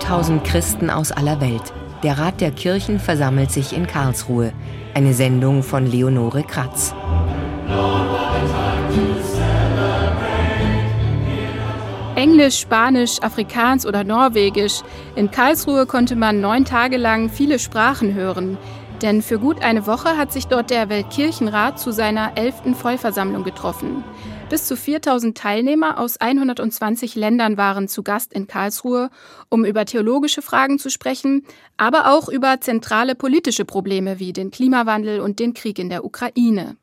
4000 Christen aus aller Welt. Der Rat der Kirchen versammelt sich in Karlsruhe. Eine Sendung von Leonore Kratz. Englisch, Spanisch, Afrikaans oder Norwegisch. In Karlsruhe konnte man neun Tage lang viele Sprachen hören. Denn für gut eine Woche hat sich dort der Weltkirchenrat zu seiner elften Vollversammlung getroffen. Bis zu 4000 Teilnehmer aus 120 Ländern waren zu Gast in Karlsruhe, um über theologische Fragen zu sprechen, aber auch über zentrale politische Probleme wie den Klimawandel und den Krieg in der Ukraine.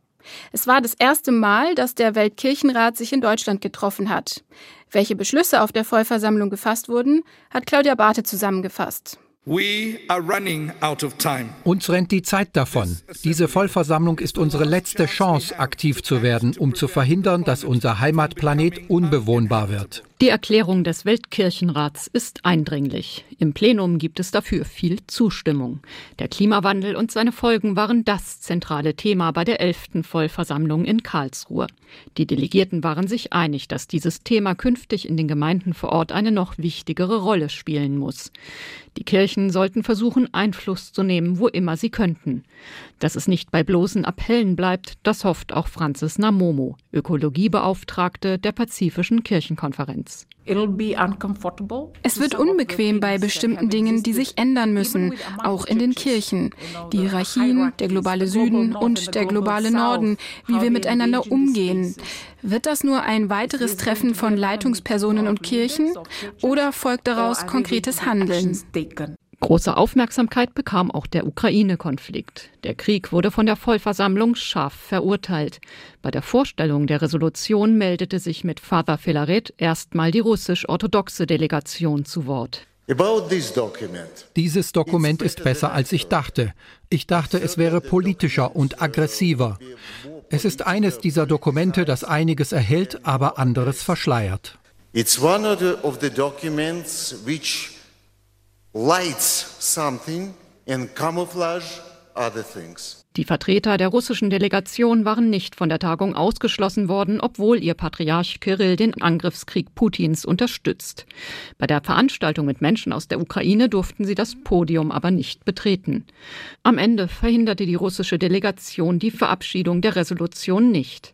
Es war das erste Mal, dass der Weltkirchenrat sich in Deutschland getroffen hat. Welche Beschlüsse auf der Vollversammlung gefasst wurden, hat Claudia Barthe zusammengefasst. Uns rennt die Zeit davon. Diese Vollversammlung ist unsere letzte Chance, aktiv zu werden, um zu verhindern, dass unser Heimatplanet unbewohnbar wird. Die Erklärung des Weltkirchenrats ist eindringlich. Im Plenum gibt es dafür viel Zustimmung. Der Klimawandel und seine Folgen waren das zentrale Thema bei der elften Vollversammlung in Karlsruhe. Die Delegierten waren sich einig, dass dieses Thema künftig in den Gemeinden vor Ort eine noch wichtigere Rolle spielen muss. Die Kirchen sollten versuchen, Einfluss zu nehmen, wo immer sie könnten. Dass es nicht bei bloßen Appellen bleibt, das hofft auch Francis Namomo, Ökologiebeauftragte der Pazifischen Kirchenkonferenz. Es wird unbequem bei bestimmten Dingen, die sich ändern müssen, auch in den Kirchen. Die Hierarchien, der globale Süden und der globale Norden, wie wir miteinander umgehen. Wird das nur ein weiteres Treffen von Leitungspersonen und Kirchen oder folgt daraus konkretes Handeln? Große Aufmerksamkeit bekam auch der Ukraine-Konflikt. Der Krieg wurde von der Vollversammlung scharf verurteilt. Bei der Vorstellung der Resolution meldete sich mit Father Filaret erstmal die russisch-orthodoxe Delegation zu Wort. Dieses Dokument ist besser, als ich dachte. Ich dachte, es wäre politischer und aggressiver. Es ist eines dieser Dokumente, das einiges erhält, aber anderes verschleiert. It's one of the documents which lights something and camouflage other things. Die Vertreter der russischen Delegation waren nicht von der Tagung ausgeschlossen worden, obwohl ihr Patriarch Kirill den Angriffskrieg Putins unterstützt. Bei der Veranstaltung mit Menschen aus der Ukraine durften sie das Podium aber nicht betreten. Am Ende verhinderte die russische Delegation die Verabschiedung der Resolution nicht.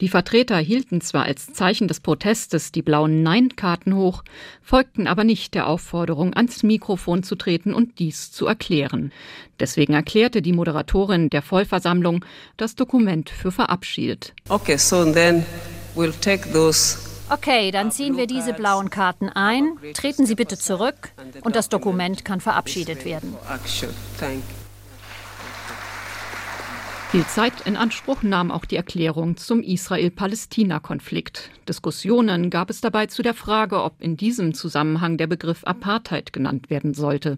Die Vertreter hielten zwar als Zeichen des Protestes die blauen Nein-Karten hoch, folgten aber nicht der Aufforderung, ans Mikrofon zu treten und dies zu erklären. Deswegen erklärte die Moderatorin der Vollversammlung das Dokument für verabschiedet. Okay, so then we'll take those Okay, dann ziehen wir diese blauen Karten ein, treten Sie bitte zurück und das Dokument kann verabschiedet werden. Viel Zeit in Anspruch nahm auch die Erklärung zum Israel-Palästina-Konflikt. Diskussionen gab es dabei zu der Frage, ob in diesem Zusammenhang der Begriff Apartheid genannt werden sollte.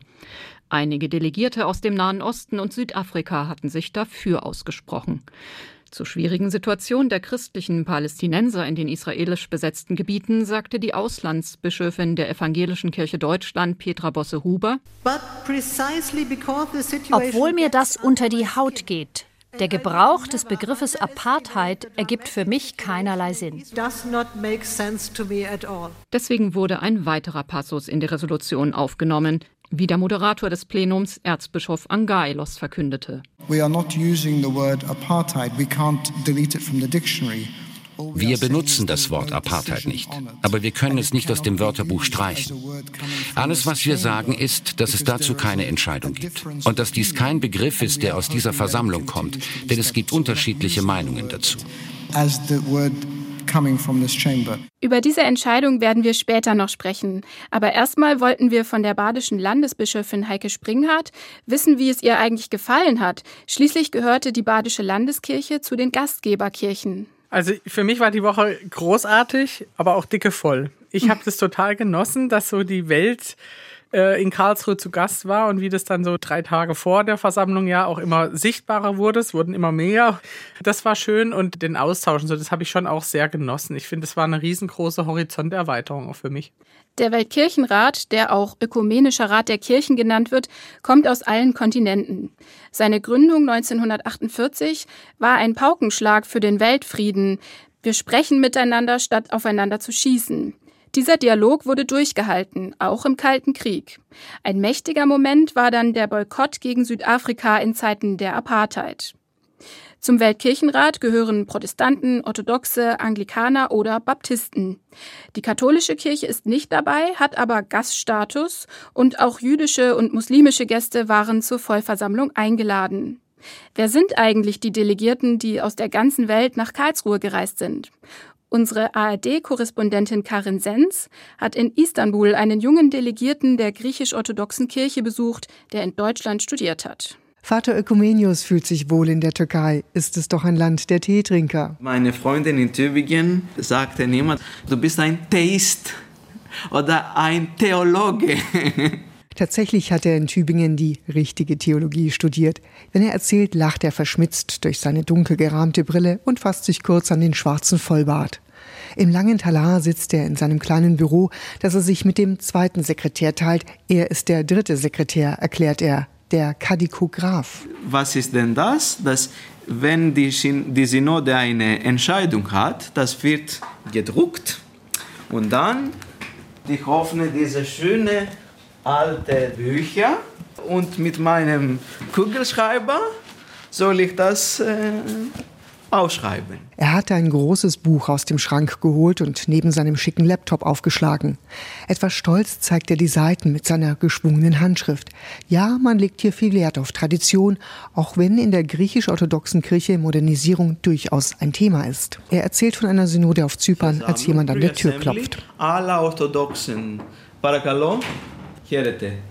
Einige Delegierte aus dem Nahen Osten und Südafrika hatten sich dafür ausgesprochen. Zur schwierigen Situation der christlichen Palästinenser in den israelisch besetzten Gebieten sagte die Auslandsbischöfin der Evangelischen Kirche Deutschland, Petra Bosse-Huber. Obwohl mir das unter die Haut geht, der Gebrauch des Begriffes Apartheid ergibt für mich keinerlei Sinn. Deswegen wurde ein weiterer Passus in die Resolution aufgenommen, wie der Moderator des Plenums, Erzbischof Angailos, verkündete. We are not using the word apartheid. We can't delete it from the dictionary. Wir benutzen das Wort Apartheid nicht, aber wir können es nicht aus dem Wörterbuch streichen. Alles, was wir sagen, ist, dass es dazu keine Entscheidung gibt und dass dies kein Begriff ist, der aus dieser Versammlung kommt, denn es gibt unterschiedliche Meinungen dazu. Über diese Entscheidung werden wir später noch sprechen. Aber erstmal wollten wir von der badischen Landesbischöfin Heike Springhardt wissen, wie es ihr eigentlich gefallen hat. Schließlich gehörte die badische Landeskirche zu den Gastgeberkirchen. Also für mich war die Woche großartig, aber auch dicke voll. Ich habe das total genossen, dass so die Welt in Karlsruhe zu Gast war und wie das dann so drei Tage vor der Versammlung ja auch immer sichtbarer wurde. Es wurden immer mehr. Das war schön und den Austausch und so, das habe ich schon auch sehr genossen. Ich finde, es war eine riesengroße Horizonterweiterung auch für mich. Der Weltkirchenrat, der auch Ökumenischer Rat der Kirchen genannt wird, kommt aus allen Kontinenten. Seine Gründung 1948 war ein Paukenschlag für den Weltfrieden. Wir sprechen miteinander, statt aufeinander zu schießen. Dieser Dialog wurde durchgehalten, auch im Kalten Krieg. Ein mächtiger Moment war dann der Boykott gegen Südafrika in Zeiten der Apartheid. Zum Weltkirchenrat gehören Protestanten, Orthodoxe, Anglikaner oder Baptisten. Die katholische Kirche ist nicht dabei, hat aber Gaststatus und auch jüdische und muslimische Gäste waren zur Vollversammlung eingeladen. Wer sind eigentlich die Delegierten, die aus der ganzen Welt nach Karlsruhe gereist sind? Unsere ARD-Korrespondentin Karin Sens hat in Istanbul einen jungen Delegierten der griechisch-orthodoxen Kirche besucht, der in Deutschland studiert hat. Vater Ökumenius fühlt sich wohl in der Türkei. Ist es doch ein Land der Teetrinker. Meine Freundin in Tübingen sagte niemand, du bist ein Theist oder ein Theologe. Tatsächlich hat er in Tübingen die richtige Theologie studiert. Wenn er erzählt, lacht er verschmitzt durch seine dunkel gerahmte Brille und fasst sich kurz an den schwarzen Vollbart. Im langen Talar sitzt er in seinem kleinen Büro, das er sich mit dem zweiten Sekretär teilt. Er ist der dritte Sekretär, erklärt er der Kadikograph. Was ist denn das? Dass wenn die, die Synode eine Entscheidung hat, das wird gedruckt und dann ich öffne diese schöne alte Bücher und mit meinem Kugelschreiber soll ich das äh, ausschreiben. Er hatte ein großes Buch aus dem Schrank geholt und neben seinem schicken Laptop aufgeschlagen. Etwas stolz zeigt er die Seiten mit seiner geschwungenen Handschrift. Ja, man legt hier viel Wert auf Tradition, auch wenn in der griechisch-orthodoxen Kirche Modernisierung durchaus ein Thema ist. Er erzählt von einer Synode auf Zypern, als jemand an der Tür klopft. Alle Orthodoxen,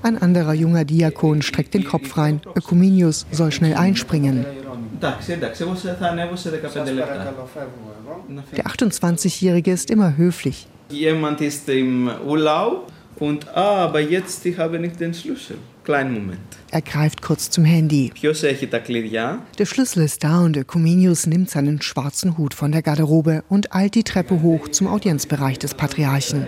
ein anderer junger Diakon streckt den Kopf rein. Ökumenius soll schnell einspringen. Der 28-Jährige ist immer höflich. Jemand ist im Urlaub und ah, aber jetzt ich habe nicht den Schlüssel. Kleinen Moment. Er greift kurz zum Handy. Der Schlüssel ist da und Ökumenius nimmt seinen schwarzen Hut von der Garderobe und eilt die Treppe hoch zum Audienzbereich des Patriarchen.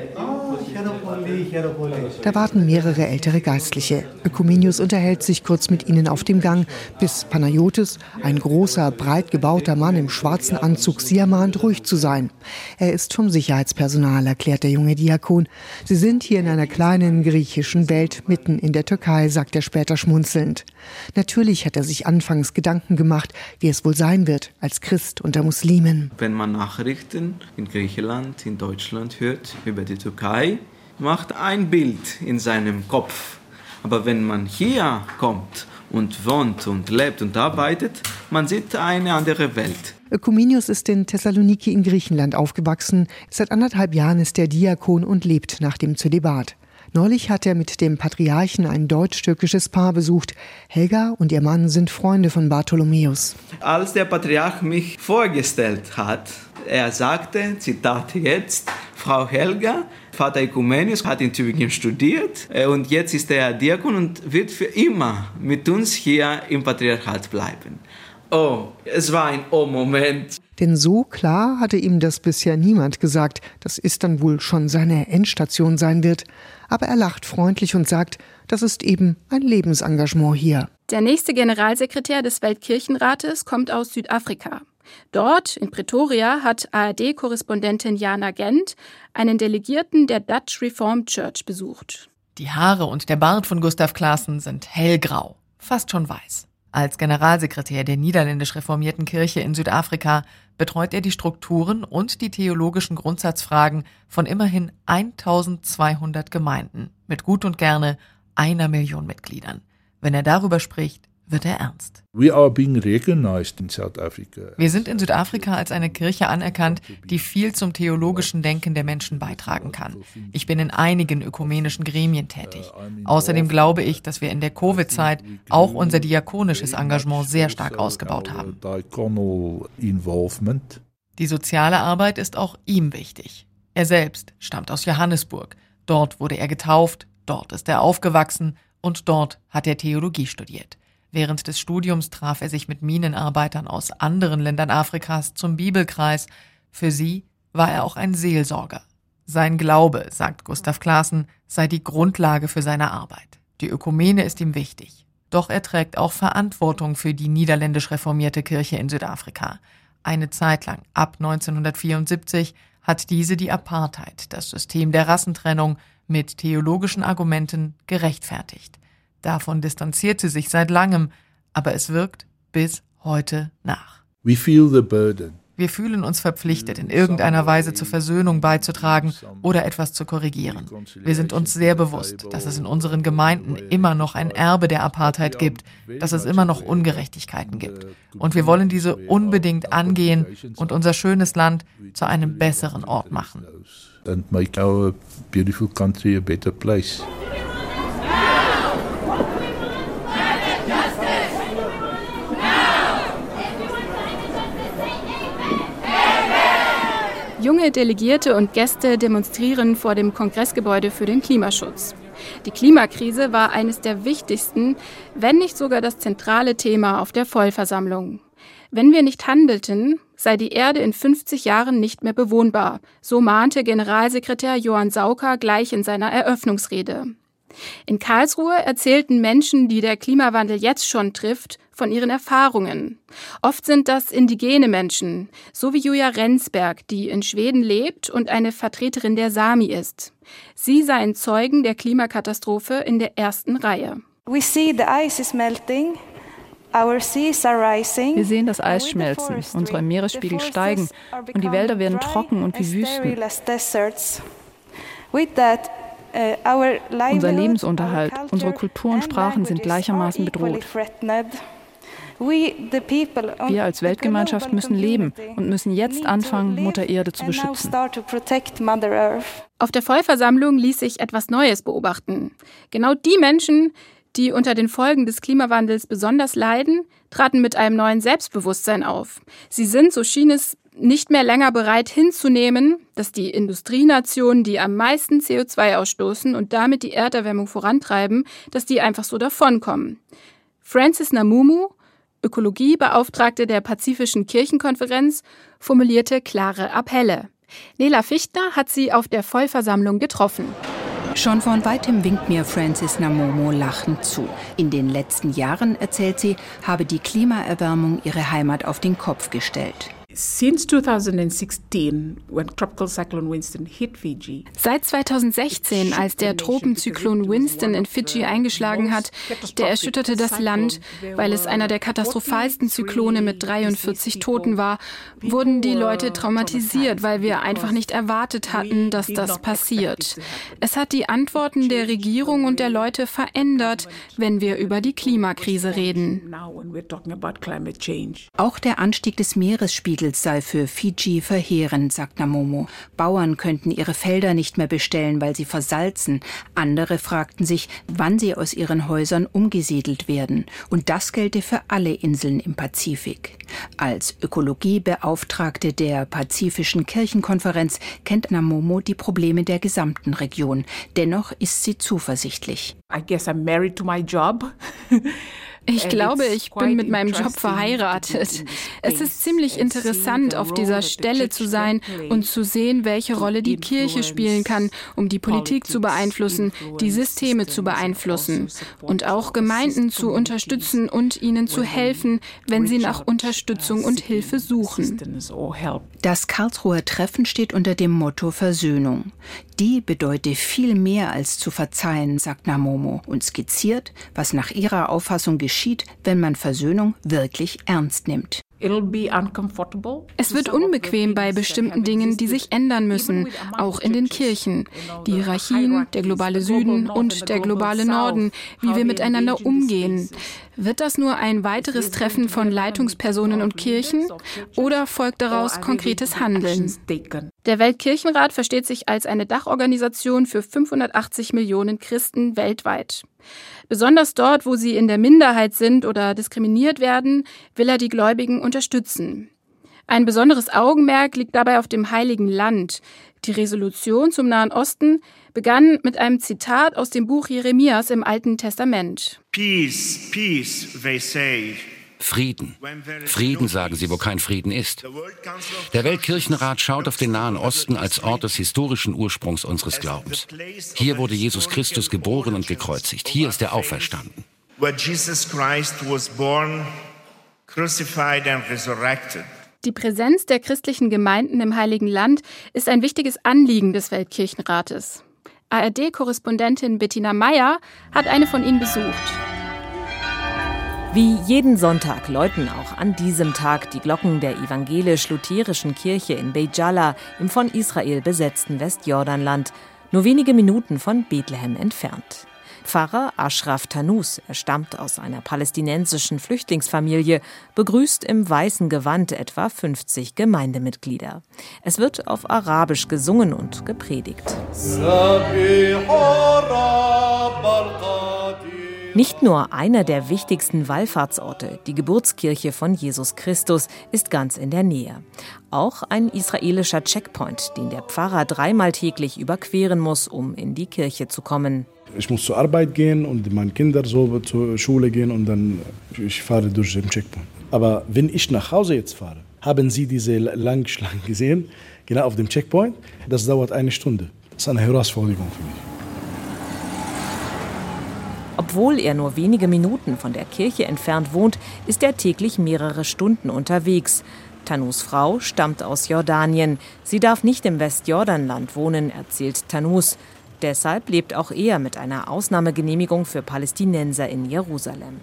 Da warten mehrere ältere Geistliche. Ökumenius unterhält sich kurz mit ihnen auf dem Gang, bis Panayotis, ein großer, breit gebauter Mann im schwarzen Anzug, sie ermahnt, ruhig zu sein. Er ist vom Sicherheitspersonal, erklärt der junge Diakon. Sie sind hier in einer kleinen griechischen Welt mitten in der Türkei, sagt er später schmunzelnd. Natürlich hat er sich anfangs Gedanken gemacht, wie es wohl sein wird als Christ unter Muslimen. Wenn man Nachrichten in Griechenland, in Deutschland hört über die Türkei, macht ein Bild in seinem Kopf. Aber wenn man hier kommt und wohnt und lebt und arbeitet, man sieht eine andere Welt. Ökumenius ist in Thessaloniki in Griechenland aufgewachsen. Seit anderthalb Jahren ist er Diakon und lebt nach dem Zölibat. Neulich hat er mit dem Patriarchen ein deutsch-türkisches Paar besucht. Helga und ihr Mann sind Freunde von Bartholomäus. Als der Patriarch mich vorgestellt hat, er sagte, Zitat jetzt, Frau Helga, Vater Ökumenius hat in Tübingen studiert äh, und jetzt ist er Diakon und wird für immer mit uns hier im Patriarchat bleiben. Oh, es war ein Oh-Moment. Denn so klar hatte ihm das bisher niemand gesagt, dass Istanbul schon seine Endstation sein wird. Aber er lacht freundlich und sagt, das ist eben ein Lebensengagement hier. Der nächste Generalsekretär des Weltkirchenrates kommt aus Südafrika. Dort, in Pretoria, hat ARD-Korrespondentin Jana Gent einen Delegierten der Dutch Reformed Church besucht. Die Haare und der Bart von Gustav Klaassen sind hellgrau, fast schon weiß. Als Generalsekretär der niederländisch reformierten Kirche in Südafrika betreut er die Strukturen und die theologischen Grundsatzfragen von immerhin 1200 Gemeinden mit gut und gerne einer Million Mitgliedern. Wenn er darüber spricht, wird er ernst. Wir sind in Südafrika als eine Kirche anerkannt, die viel zum theologischen Denken der Menschen beitragen kann. Ich bin in einigen ökumenischen Gremien tätig. Außerdem glaube ich, dass wir in der Covid-Zeit auch unser diakonisches Engagement sehr stark ausgebaut haben. Die soziale Arbeit ist auch ihm wichtig. Er selbst stammt aus Johannesburg. Dort wurde er getauft, dort ist er aufgewachsen und dort hat er Theologie studiert. Während des Studiums traf er sich mit Minenarbeitern aus anderen Ländern Afrikas zum Bibelkreis. Für sie war er auch ein Seelsorger. Sein Glaube, sagt Gustav Klaassen, sei die Grundlage für seine Arbeit. Die Ökumene ist ihm wichtig. Doch er trägt auch Verantwortung für die niederländisch reformierte Kirche in Südafrika. Eine Zeit lang, ab 1974, hat diese die Apartheid, das System der Rassentrennung, mit theologischen Argumenten gerechtfertigt. Davon distanziert sie sich seit langem, aber es wirkt bis heute nach. We feel the burden. Wir fühlen uns verpflichtet, in irgendeiner Weise zur Versöhnung beizutragen oder etwas zu korrigieren. Wir sind uns sehr bewusst, dass es in unseren Gemeinden immer noch ein Erbe der Apartheid gibt, dass es immer noch Ungerechtigkeiten gibt. Und wir wollen diese unbedingt angehen und unser schönes Land zu einem besseren Ort machen. And make our beautiful country a better place. Junge Delegierte und Gäste demonstrieren vor dem Kongressgebäude für den Klimaschutz. Die Klimakrise war eines der wichtigsten, wenn nicht sogar das zentrale Thema auf der Vollversammlung. Wenn wir nicht handelten, sei die Erde in 50 Jahren nicht mehr bewohnbar, so mahnte Generalsekretär Johann Sauker gleich in seiner Eröffnungsrede. In Karlsruhe erzählten Menschen, die der Klimawandel jetzt schon trifft, von ihren Erfahrungen. Oft sind das indigene Menschen, so wie Julia Rensberg, die in Schweden lebt und eine Vertreterin der Sami ist. Sie seien Zeugen der Klimakatastrophe in der ersten Reihe. We see the ice is melting. Wir sehen das Eis schmelzen, unsere Meeresspiegel steigen und die Wälder werden trocken und wie Wüsten. Unser Lebensunterhalt, unsere Kultur und Sprachen sind gleichermaßen bedroht. Wir als Weltgemeinschaft müssen leben und müssen jetzt anfangen, Mutter Erde zu beschützen. Auf der Vollversammlung ließ sich etwas Neues beobachten. Genau die Menschen, die unter den Folgen des Klimawandels besonders leiden, traten mit einem neuen Selbstbewusstsein auf. Sie sind, so schien es, nicht mehr länger bereit hinzunehmen, dass die Industrienationen, die am meisten CO2 ausstoßen und damit die Erderwärmung vorantreiben, dass die einfach so davonkommen. Francis Namumu, Ökologiebeauftragte der Pazifischen Kirchenkonferenz, formulierte klare Appelle. Nela Fichtner hat sie auf der Vollversammlung getroffen. Schon von weitem winkt mir Francis Namomo lachend zu. In den letzten Jahren, erzählt sie, habe die Klimaerwärmung ihre Heimat auf den Kopf gestellt. Since 2016, when tropical cyclone Winston hit Fiji. Seit 2016, als der Tropenzyklon Winston in Fidschi eingeschlagen hat, der erschütterte das Land, weil es einer der katastrophalsten Zyklone mit 43 Toten war, wurden die Leute traumatisiert, weil wir einfach nicht erwartet hatten, dass das passiert. Es hat die Antworten der Regierung und der Leute verändert, wenn wir über die Klimakrise reden. Auch der Anstieg des Meeresspiegels Lebensmittels sei für Fiji verheerend, sagt Namomo. Bauern könnten ihre Felder nicht mehr bestellen, weil sie versalzen. Andere fragten sich, wann sie aus ihren Häusern umgesiedelt werden. Und das gelte für alle Inseln im Pazifik. Als Ökologiebeauftragte der Pazifischen Kirchenkonferenz kennt Namomo die Probleme der gesamten Region. Dennoch ist sie zuversichtlich. I guess I'm married to my job. Ich glaube, ich bin mit meinem Job verheiratet. Es ist ziemlich interessant, auf dieser Stelle zu sein und zu sehen, welche Rolle die Kirche spielen kann, um die Politik zu beeinflussen, die Systeme zu beeinflussen und auch Gemeinden zu unterstützen und ihnen zu helfen, wenn sie nach Unterstützung und Hilfe suchen. Das Karlsruher Treffen steht unter dem Motto Versöhnung. Die bedeute viel mehr als zu verzeihen, sagt Namomo und skizziert, was nach ihrer Auffassung geschieht, wenn man Versöhnung wirklich ernst nimmt. Es wird unbequem bei bestimmten Dingen, die sich ändern müssen, auch in den Kirchen. Die Hierarchien, der globale Süden und der globale Norden, wie wir miteinander umgehen. Wird das nur ein weiteres Treffen von Leitungspersonen und Kirchen oder folgt daraus konkretes Handeln? Der Weltkirchenrat versteht sich als eine Dachorganisation für 580 Millionen Christen weltweit. Besonders dort, wo sie in der Minderheit sind oder diskriminiert werden, will er die Gläubigen unterstützen. Ein besonderes Augenmerk liegt dabei auf dem Heiligen Land. Die Resolution zum Nahen Osten begann mit einem Zitat aus dem Buch Jeremias im Alten Testament. Peace, peace, they say. Frieden. Frieden sagen sie, wo kein Frieden ist. Der Weltkirchenrat schaut auf den Nahen Osten als Ort des historischen Ursprungs unseres Glaubens. Hier wurde Jesus Christus geboren und gekreuzigt. Hier ist er auferstanden. Die Präsenz der christlichen Gemeinden im Heiligen Land ist ein wichtiges Anliegen des Weltkirchenrates. ARD-Korrespondentin Bettina Meyer hat eine von ihnen besucht. Wie jeden Sonntag läuten auch an diesem Tag die Glocken der evangelisch-lutherischen Kirche in Bejala im von Israel besetzten Westjordanland, nur wenige Minuten von Bethlehem entfernt. Pfarrer Ashraf Tanus, er stammt aus einer palästinensischen Flüchtlingsfamilie, begrüßt im weißen Gewand etwa 50 Gemeindemitglieder. Es wird auf Arabisch gesungen und gepredigt. Nicht nur einer der wichtigsten Wallfahrtsorte, die Geburtskirche von Jesus Christus, ist ganz in der Nähe. Auch ein israelischer Checkpoint, den der Pfarrer dreimal täglich überqueren muss, um in die Kirche zu kommen. Ich muss zur Arbeit gehen und meine Kinder so zur Schule gehen und dann ich fahre durch den Checkpoint. Aber wenn ich nach Hause jetzt fahre, haben Sie diese Langschlange gesehen, genau auf dem Checkpoint? Das dauert eine Stunde. Das ist eine Herausforderung für mich. Obwohl er nur wenige Minuten von der Kirche entfernt wohnt, ist er täglich mehrere Stunden unterwegs. Tanus Frau stammt aus Jordanien. Sie darf nicht im Westjordanland wohnen, erzählt Tanus. Deshalb lebt auch er mit einer Ausnahmegenehmigung für Palästinenser in Jerusalem.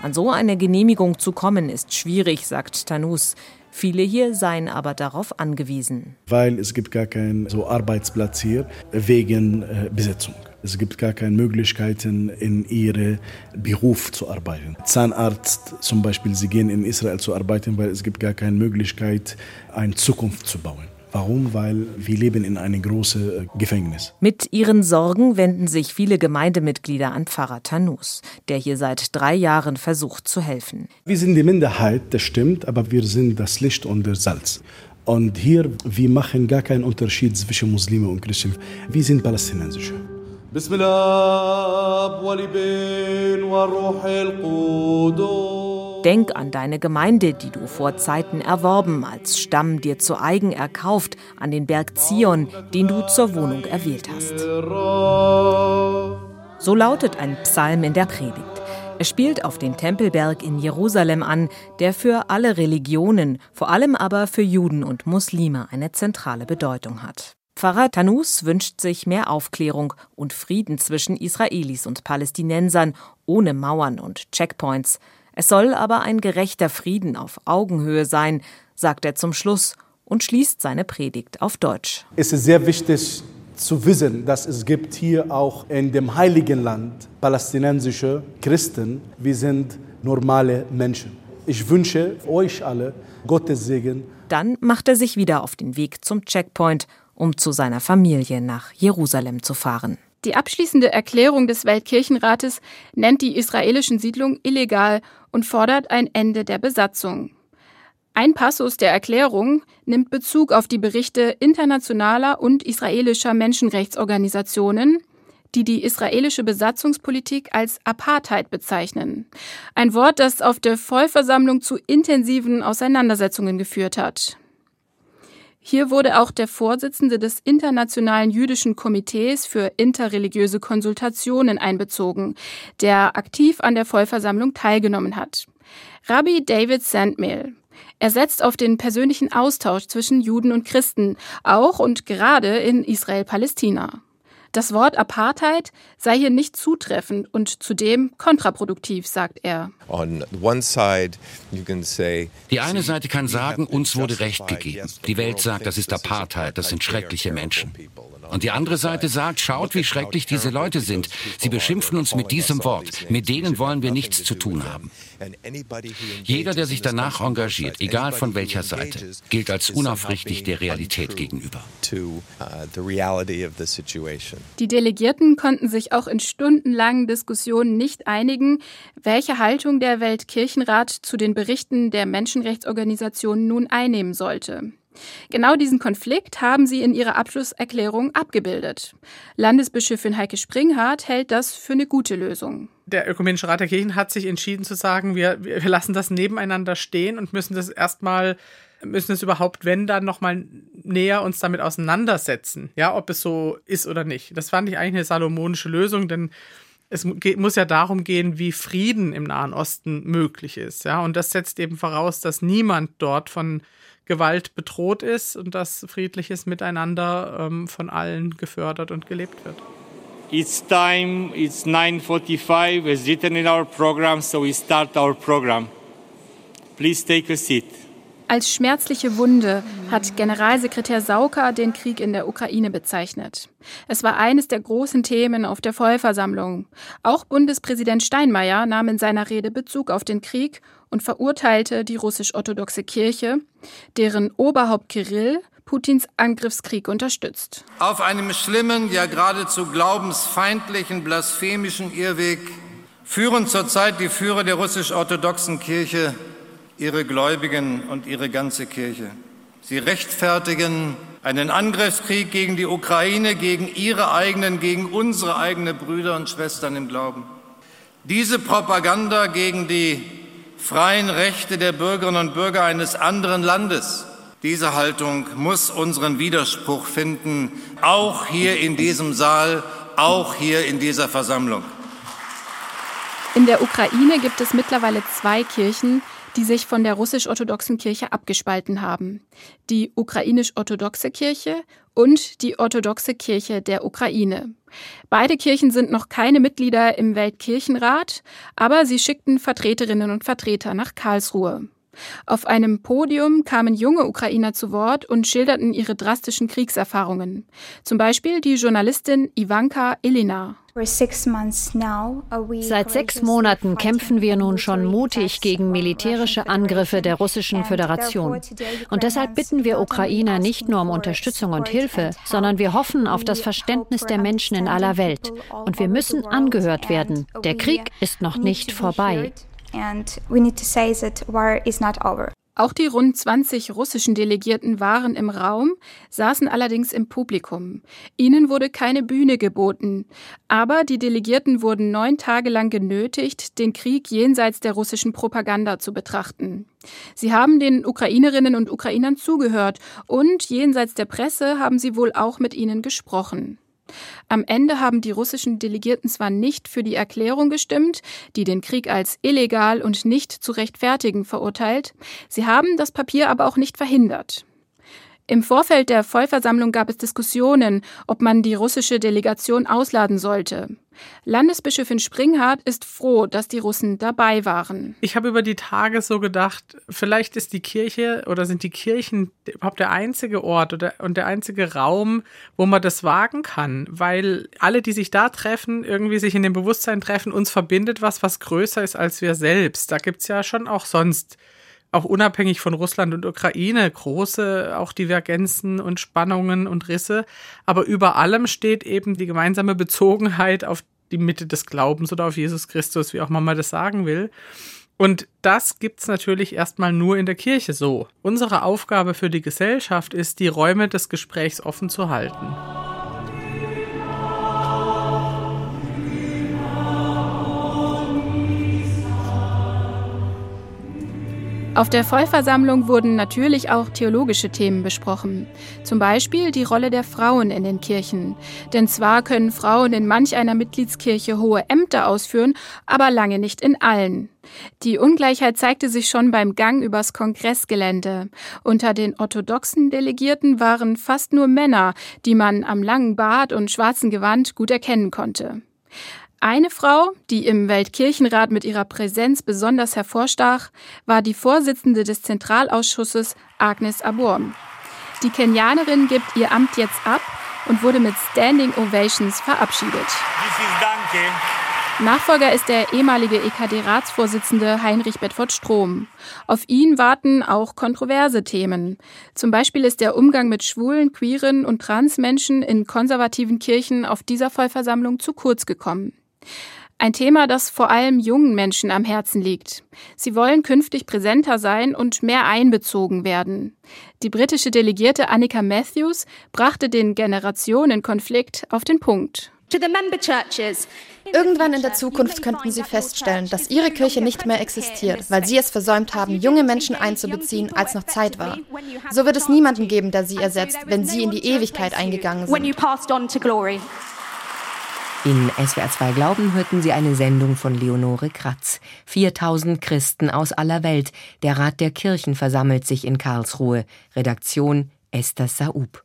An so eine Genehmigung zu kommen ist schwierig, sagt Tanus. Viele hier seien aber darauf angewiesen. Weil es gibt gar keinen so Arbeitsplatz hier wegen äh, Besetzung. Es gibt gar keine Möglichkeiten, in ihrem Beruf zu arbeiten. Zahnarzt zum Beispiel, sie gehen in Israel zu arbeiten, weil es gibt gar keine Möglichkeit, eine Zukunft zu bauen. Warum? Weil wir leben in einem großen äh, Gefängnis. Mit ihren Sorgen wenden sich viele Gemeindemitglieder an Pfarrer Tanus, der hier seit drei Jahren versucht zu helfen. Wir sind die Minderheit, das stimmt, aber wir sind das Licht und das Salz. Und hier, wir machen gar keinen Unterschied zwischen Muslime und Christen. Wir sind Palästinensische. بسم الاب والابن والروح القدس Denk an deine Gemeinde, die du vor Zeiten erworben, als Stamm dir zu eigen erkauft, an den Berg Zion, den du zur Wohnung erwählt hast. So lautet ein Psalm in der Predigt. Er spielt auf den Tempelberg in Jerusalem an, der für alle Religionen, vor allem aber für Juden und Muslime eine zentrale Bedeutung hat. Pfarrer Tanus wünscht sich mehr Aufklärung und Frieden zwischen Israelis und Palästinensern ohne Mauern und Checkpoints. Es soll aber ein gerechter Frieden auf Augenhöhe sein, sagt er zum Schluss und schließt seine Predigt auf Deutsch. Es ist sehr wichtig zu wissen, dass es gibt hier auch in dem heiligen Land palästinensische Christen. Wir sind normale Menschen. Ich wünsche euch alle Gottes Segen. Dann macht er sich wieder auf den Weg zum Checkpoint um zu seiner Familie nach Jerusalem zu fahren. Die abschließende Erklärung des Weltkirchenrates nennt die israelischen Siedlungen illegal und fordert ein Ende der Besatzung. Ein Passus der Erklärung nimmt Bezug auf die Berichte internationaler und israelischer Menschenrechtsorganisationen, die die israelische Besatzungspolitik als Apartheid bezeichnen. Ein Wort, das auf der Vollversammlung zu intensiven Auseinandersetzungen geführt hat. Hier wurde auch der Vorsitzende des Internationalen Jüdischen Komitees für interreligiöse Konsultationen einbezogen, der aktiv an der Vollversammlung teilgenommen hat. Rabbi David Sandmill. Er setzt auf den persönlichen Austausch zwischen Juden und Christen, auch und gerade in Israel-Palästina. Das Wort Apartheid sei hier nicht zutreffend und zudem kontraproduktiv, sagt er. Die eine Seite kann sagen, uns wurde Recht gegeben. Die Welt sagt, das ist Apartheid, das sind schreckliche Menschen. Und die andere Seite sagt, schaut, wie schrecklich diese Leute sind. Sie beschimpfen uns mit diesem Wort. Mit denen wollen wir nichts zu tun haben. Jeder, der sich danach engagiert, egal von welcher Seite, gilt als unaufrichtig der Realität gegenüber. Die Delegierten konnten sich auch in stundenlangen Diskussionen nicht einigen, welche Haltung der Weltkirchenrat zu den Berichten der Menschenrechtsorganisationen nun einnehmen sollte. Genau diesen Konflikt haben sie in ihrer Abschlusserklärung abgebildet. Landesbischöfin Heike Springhardt hält das für eine gute Lösung. Der Ökumenische Rat der Kirchen hat sich entschieden zu sagen, wir, wir lassen das nebeneinander stehen und müssen das erstmal müssen es überhaupt, wenn dann nochmal näher uns damit auseinandersetzen, ja, ob es so ist oder nicht. Das fand ich eigentlich eine salomonische Lösung, denn es muss ja darum gehen, wie Frieden im Nahen Osten möglich ist. Ja? Und das setzt eben voraus, dass niemand dort von Gewalt bedroht ist und dass friedliches Miteinander ähm, von allen gefördert und gelebt wird. It's time, it's 9.45, it's written in our program, so we start our program. Please take a seat. Als schmerzliche Wunde hat Generalsekretär Sauka den Krieg in der Ukraine bezeichnet. Es war eines der großen Themen auf der Vollversammlung. Auch Bundespräsident Steinmeier nahm in seiner Rede Bezug auf den Krieg und verurteilte die russisch-orthodoxe Kirche, deren Oberhaupt Kirill Putins Angriffskrieg unterstützt. Auf einem schlimmen, ja geradezu glaubensfeindlichen, blasphemischen Irrweg führen zurzeit die Führer der russisch-orthodoxen Kirche ihre Gläubigen und ihre ganze Kirche. Sie rechtfertigen einen Angriffskrieg gegen die Ukraine, gegen ihre eigenen, gegen unsere eigenen Brüder und Schwestern im Glauben. Diese Propaganda gegen die freien Rechte der Bürgerinnen und Bürger eines anderen Landes, diese Haltung muss unseren Widerspruch finden, auch hier in diesem Saal, auch hier in dieser Versammlung. In der Ukraine gibt es mittlerweile zwei Kirchen, die sich von der russisch-orthodoxen Kirche abgespalten haben. Die ukrainisch-orthodoxe Kirche und die orthodoxe Kirche der Ukraine. Beide Kirchen sind noch keine Mitglieder im Weltkirchenrat, aber sie schickten Vertreterinnen und Vertreter nach Karlsruhe. Auf einem Podium kamen junge Ukrainer zu Wort und schilderten ihre drastischen Kriegserfahrungen. Zum Beispiel die Journalistin Ivanka Elina. Seit sechs Monaten kämpfen wir nun schon mutig gegen militärische Angriffe der Russischen Föderation. Und deshalb bitten wir Ukrainer nicht nur um Unterstützung und Hilfe, sondern wir hoffen auf das Verständnis der Menschen in aller Welt. Und wir müssen angehört werden. Der Krieg ist noch nicht vorbei. Auch die rund 20 russischen Delegierten waren im Raum, saßen allerdings im Publikum. Ihnen wurde keine Bühne geboten. Aber die Delegierten wurden neun Tage lang genötigt, den Krieg jenseits der russischen Propaganda zu betrachten. Sie haben den Ukrainerinnen und Ukrainern zugehört und jenseits der Presse haben sie wohl auch mit ihnen gesprochen. Am Ende haben die russischen Delegierten zwar nicht für die Erklärung gestimmt, die den Krieg als illegal und nicht zu rechtfertigen verurteilt, sie haben das Papier aber auch nicht verhindert. Im Vorfeld der Vollversammlung gab es Diskussionen, ob man die russische Delegation ausladen sollte. Landesbischöfin Springhardt ist froh, dass die Russen dabei waren. Ich habe über die Tage so gedacht, vielleicht ist die Kirche oder sind die Kirchen überhaupt der einzige Ort oder, und der einzige Raum, wo man das wagen kann, weil alle, die sich da treffen, irgendwie sich in dem Bewusstsein treffen, uns verbindet was, was größer ist als wir selbst. Da gibt es ja schon auch sonst auch unabhängig von Russland und Ukraine große auch Divergenzen und Spannungen und Risse. Aber über allem steht eben die gemeinsame Bezogenheit auf die Mitte des Glaubens oder auf Jesus Christus, wie auch man mal das sagen will. Und das gibt's natürlich erstmal nur in der Kirche so. Unsere Aufgabe für die Gesellschaft ist, die Räume des Gesprächs offen zu halten. Auf der Vollversammlung wurden natürlich auch theologische Themen besprochen. Zum Beispiel die Rolle der Frauen in den Kirchen. Denn zwar können Frauen in manch einer Mitgliedskirche hohe Ämter ausführen, aber lange nicht in allen. Die Ungleichheit zeigte sich schon beim Gang übers Kongressgelände. Unter den orthodoxen Delegierten waren fast nur Männer, die man am langen Bart und schwarzen Gewand gut erkennen konnte. Eine Frau, die im Weltkirchenrat mit ihrer Präsenz besonders hervorstach, war die Vorsitzende des Zentralausschusses Agnes Aborm. Die Kenianerin gibt ihr Amt jetzt ab und wurde mit Standing Ovations verabschiedet. Nachfolger ist der ehemalige EKD-Ratsvorsitzende Heinrich Bedford Strom. Auf ihn warten auch kontroverse Themen. Zum Beispiel ist der Umgang mit schwulen, queeren und Transmenschen in konservativen Kirchen auf dieser Vollversammlung zu kurz gekommen. Ein Thema, das vor allem jungen Menschen am Herzen liegt. Sie wollen künftig präsenter sein und mehr einbezogen werden. Die britische Delegierte Annika Matthews brachte den Generationenkonflikt auf den Punkt. Irgendwann in der Zukunft könnten Sie feststellen, dass Ihre Kirche nicht mehr existiert, weil Sie es versäumt haben, junge Menschen einzubeziehen, als noch Zeit war. So wird es niemanden geben, der Sie ersetzt, wenn Sie in die Ewigkeit eingegangen sind. In SWR 2 Glauben hörten Sie eine Sendung von Leonore Kratz. 4000 Christen aus aller Welt. Der Rat der Kirchen versammelt sich in Karlsruhe. Redaktion Esther Saub.